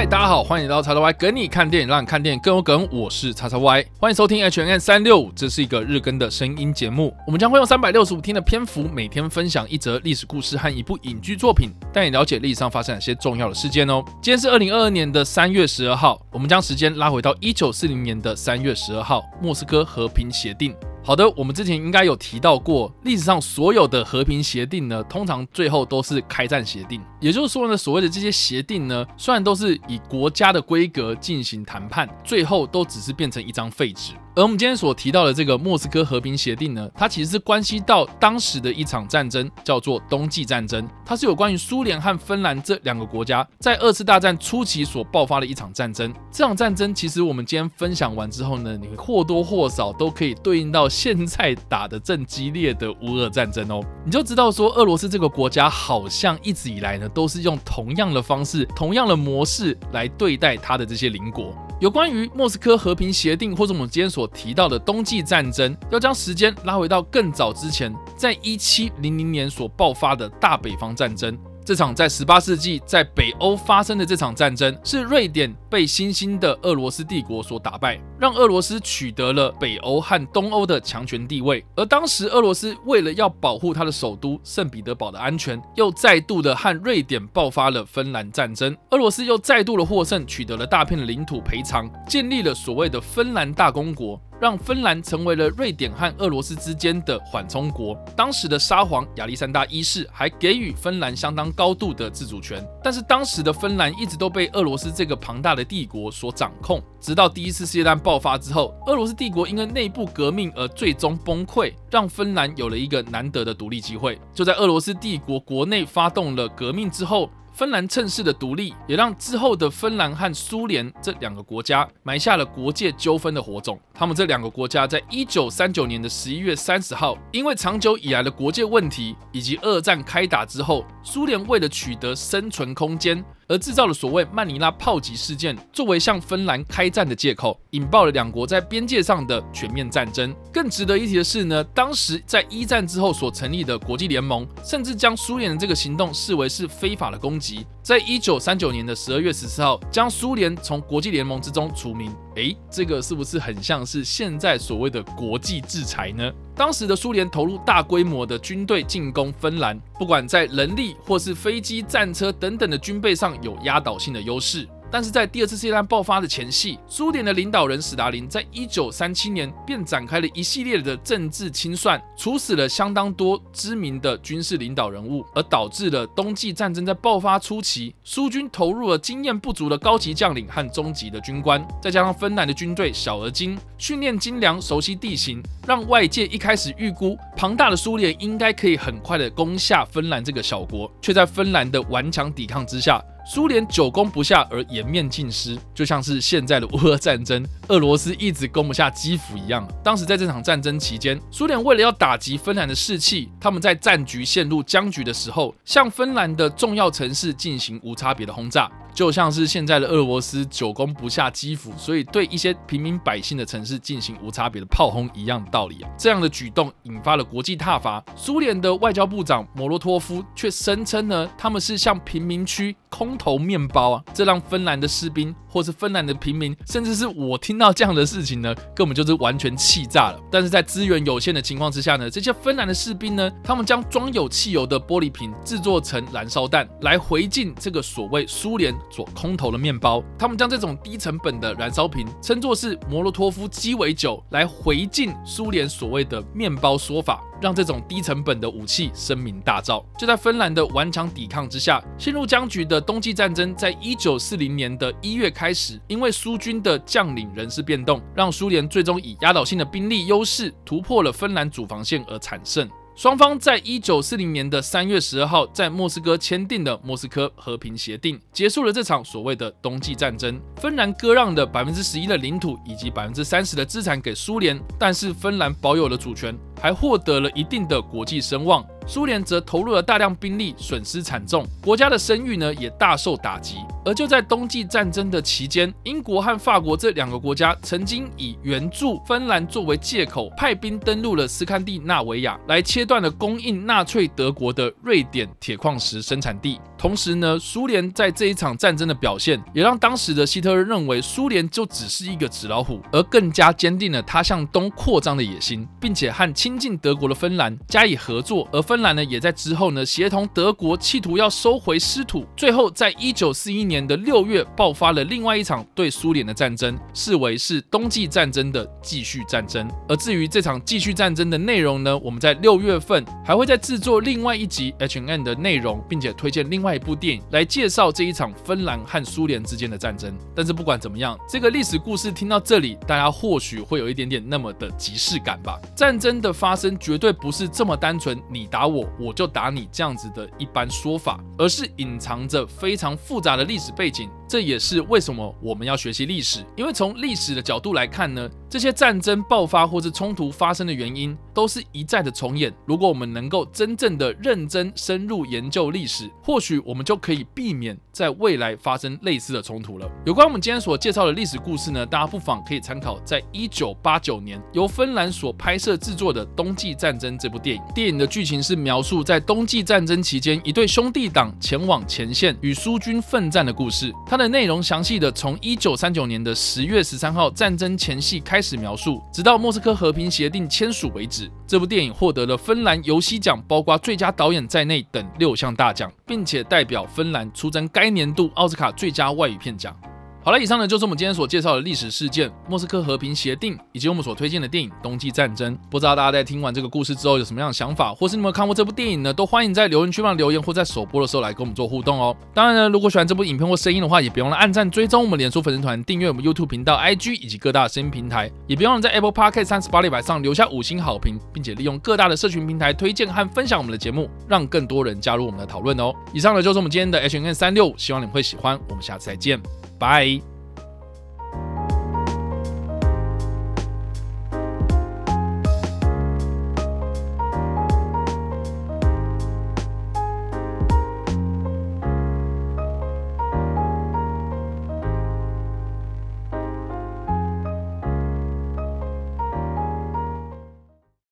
嗨，大家好，欢迎来到叉叉 Y 跟你看电影，让你看电影更有梗。我是叉叉 Y，欢迎收听 H N N 三六五，这是一个日更的声音节目。我们将会用三百六十五天的篇幅，每天分享一则历史故事和一部影剧作品，带你了解历史上发生哪些重要的事件哦。今天是二零二二年的三月十二号，我们将时间拉回到一九四零年的三月十二号，莫斯科和平协定。好的，我们之前应该有提到过，历史上所有的和平协定呢，通常最后都是开战协定。也就是说呢，所谓的这些协定呢，虽然都是以国家的规格进行谈判，最后都只是变成一张废纸。而我们今天所提到的这个莫斯科和平协定呢，它其实是关系到当时的一场战争，叫做冬季战争。它是有关于苏联和芬兰这两个国家在二次大战初期所爆发的一场战争。这场战争其实我们今天分享完之后呢，你或多或少都可以对应到现在打的正激烈的乌俄战争哦。你就知道说，俄罗斯这个国家好像一直以来呢，都是用同样的方式、同样的模式来对待它的这些邻国。有关于莫斯科和平协定，或者我们今天所提到的冬季战争，要将时间拉回到更早之前，在一七零零年所爆发的大北方战争。这场在十八世纪在北欧发生的这场战争，是瑞典被新兴的俄罗斯帝国所打败，让俄罗斯取得了北欧和东欧的强权地位。而当时俄罗斯为了要保护他的首都圣彼得堡的安全，又再度的和瑞典爆发了芬兰战争。俄罗斯又再度的获胜，取得了大片的领土赔偿，建立了所谓的芬兰大公国。让芬兰成为了瑞典和俄罗斯之间的缓冲国。当时的沙皇亚历山大一世还给予芬兰相当高度的自主权，但是当时的芬兰一直都被俄罗斯这个庞大的帝国所掌控。直到第一次世界大战爆发之后，俄罗斯帝国因为内部革命而最终崩溃，让芬兰有了一个难得的独立机会。就在俄罗斯帝国国内发动了革命之后。芬兰趁势的独立，也让之后的芬兰和苏联这两个国家埋下了国界纠纷的火种。他们这两个国家在一九三九年的十一月三十号，因为长久以来的国界问题以及二战开打之后，苏联为了取得生存空间。而制造了所谓曼尼拉炮击事件，作为向芬兰开战的借口，引爆了两国在边界上的全面战争。更值得一提的是呢，当时在一战之后所成立的国际联盟，甚至将苏联的这个行动视为是非法的攻击。在一九三九年的十二月十四号，将苏联从国际联盟之中除名。诶，这个是不是很像是现在所谓的国际制裁呢？当时的苏联投入大规模的军队进攻芬兰，不管在人力或是飞机、战车等等的军备上有压倒性的优势。但是在第二次世界大战爆发的前夕，苏联的领导人史达林在一九三七年便展开了一系列的政治清算，处死了相当多知名的军事领导人物，而导致了冬季战争在爆发初期，苏军投入了经验不足的高级将领和中级的军官，再加上芬兰的军队小而精，训练精良，熟悉地形，让外界一开始预估庞大的苏联应该可以很快的攻下芬兰这个小国，却在芬兰的顽强抵抗之下。苏联久攻不下而颜面尽失，就像是现在的乌俄战争，俄罗斯一直攻不下基辅一样。当时在这场战争期间，苏联为了要打击芬兰的士气，他们在战局陷入僵局的时候，向芬兰的重要城市进行无差别的轰炸。就像是现在的俄罗斯久攻不下基辅，所以对一些平民百姓的城市进行无差别的炮轰一样的道理啊。这样的举动引发了国际挞伐。苏联的外交部长莫洛托夫却声称呢，他们是向贫民区空投面包啊，这让芬兰的士兵或是芬兰的平民，甚至是我听到这样的事情呢，根本就是完全气炸了。但是在资源有限的情况之下呢，这些芬兰的士兵呢，他们将装有汽油的玻璃瓶制作成燃烧弹，来回敬这个所谓苏联。所空投的面包，他们将这种低成本的燃烧瓶称作是摩洛托夫鸡尾酒，来回敬苏联所谓的面包说法，让这种低成本的武器声名大噪。就在芬兰的顽强抵抗之下，陷入僵局的冬季战争，在一九四零年的一月开始，因为苏军的将领人事变动，让苏联最终以压倒性的兵力优势突破了芬兰主防线而产生。双方在一九四零年的三月十二号在莫斯科签订的莫斯科和平协定，结束了这场所谓的冬季战争。芬兰割让的百分之十一的领土以及百分之三十的资产给苏联，但是芬兰保有了主权。还获得了一定的国际声望。苏联则投入了大量兵力，损失惨重，国家的声誉呢也大受打击。而就在冬季战争的期间，英国和法国这两个国家曾经以援助芬兰作为借口，派兵登陆了斯堪的纳维亚，来切断了供应纳粹德国的瑞典铁矿石生产地。同时呢，苏联在这一场战争的表现，也让当时的希特勒认为苏联就只是一个纸老虎，而更加坚定了他向东扩张的野心，并且和亲近德国的芬兰加以合作。而芬兰呢，也在之后呢，协同德国企图要收回失土。最后，在一九四一年的六月，爆发了另外一场对苏联的战争，视为是冬季战争的继续战争。而至于这场继续战争的内容呢，我们在六月份还会再制作另外一集 H N 的内容，并且推荐另外一部电影来介绍这一场芬兰和苏联之间的战争。但是不管怎么样，这个历史故事听到这里，大家或许会有一点点那么的即视感吧。战争的发生绝对不是这么单纯，你打我。我就打你这样子的一般说法，而是隐藏着非常复杂的历史背景。这也是为什么我们要学习历史，因为从历史的角度来看呢，这些战争爆发或是冲突发生的原因都是一再的重演。如果我们能够真正的认真深入研究历史，或许我们就可以避免在未来发生类似的冲突了。有关我们今天所介绍的历史故事呢，大家不妨可以参考在一九八九年由芬兰所拍摄制作的《冬季战争》这部电影。电影的剧情是描述在冬季战争期间，一对兄弟党前往前线与苏军奋战的故事。它的内容详细的从一九三九年的十月十三号战争前夕开始描述，直到莫斯科和平协定签署为止。这部电影获得了芬兰游戏奖，包括最佳导演在内等六项大奖，并且代表芬兰出征该年度奥斯卡最佳外语片奖。好了，以上呢就是我们今天所介绍的历史事件——莫斯科和平协定，以及我们所推荐的电影《冬季战争》。不知道大家在听完这个故事之后有什么样的想法，或是你们看过这部电影呢？都欢迎在留言区上留言，或在首播的时候来跟我们做互动哦。当然呢，如果喜欢这部影片或声音的话，也别忘了按赞、追踪我们脸书粉丝团、订阅我们 YouTube 频道、IG 以及各大声音平台，也别忘了在 Apple Podcast 三十八里百上留下五星好评，并且利用各大的社群平台推荐和分享我们的节目，让更多人加入我们的讨论哦。以上呢就是我们今天的 H N 三六，希望你们会喜欢。我们下次再见，Bye.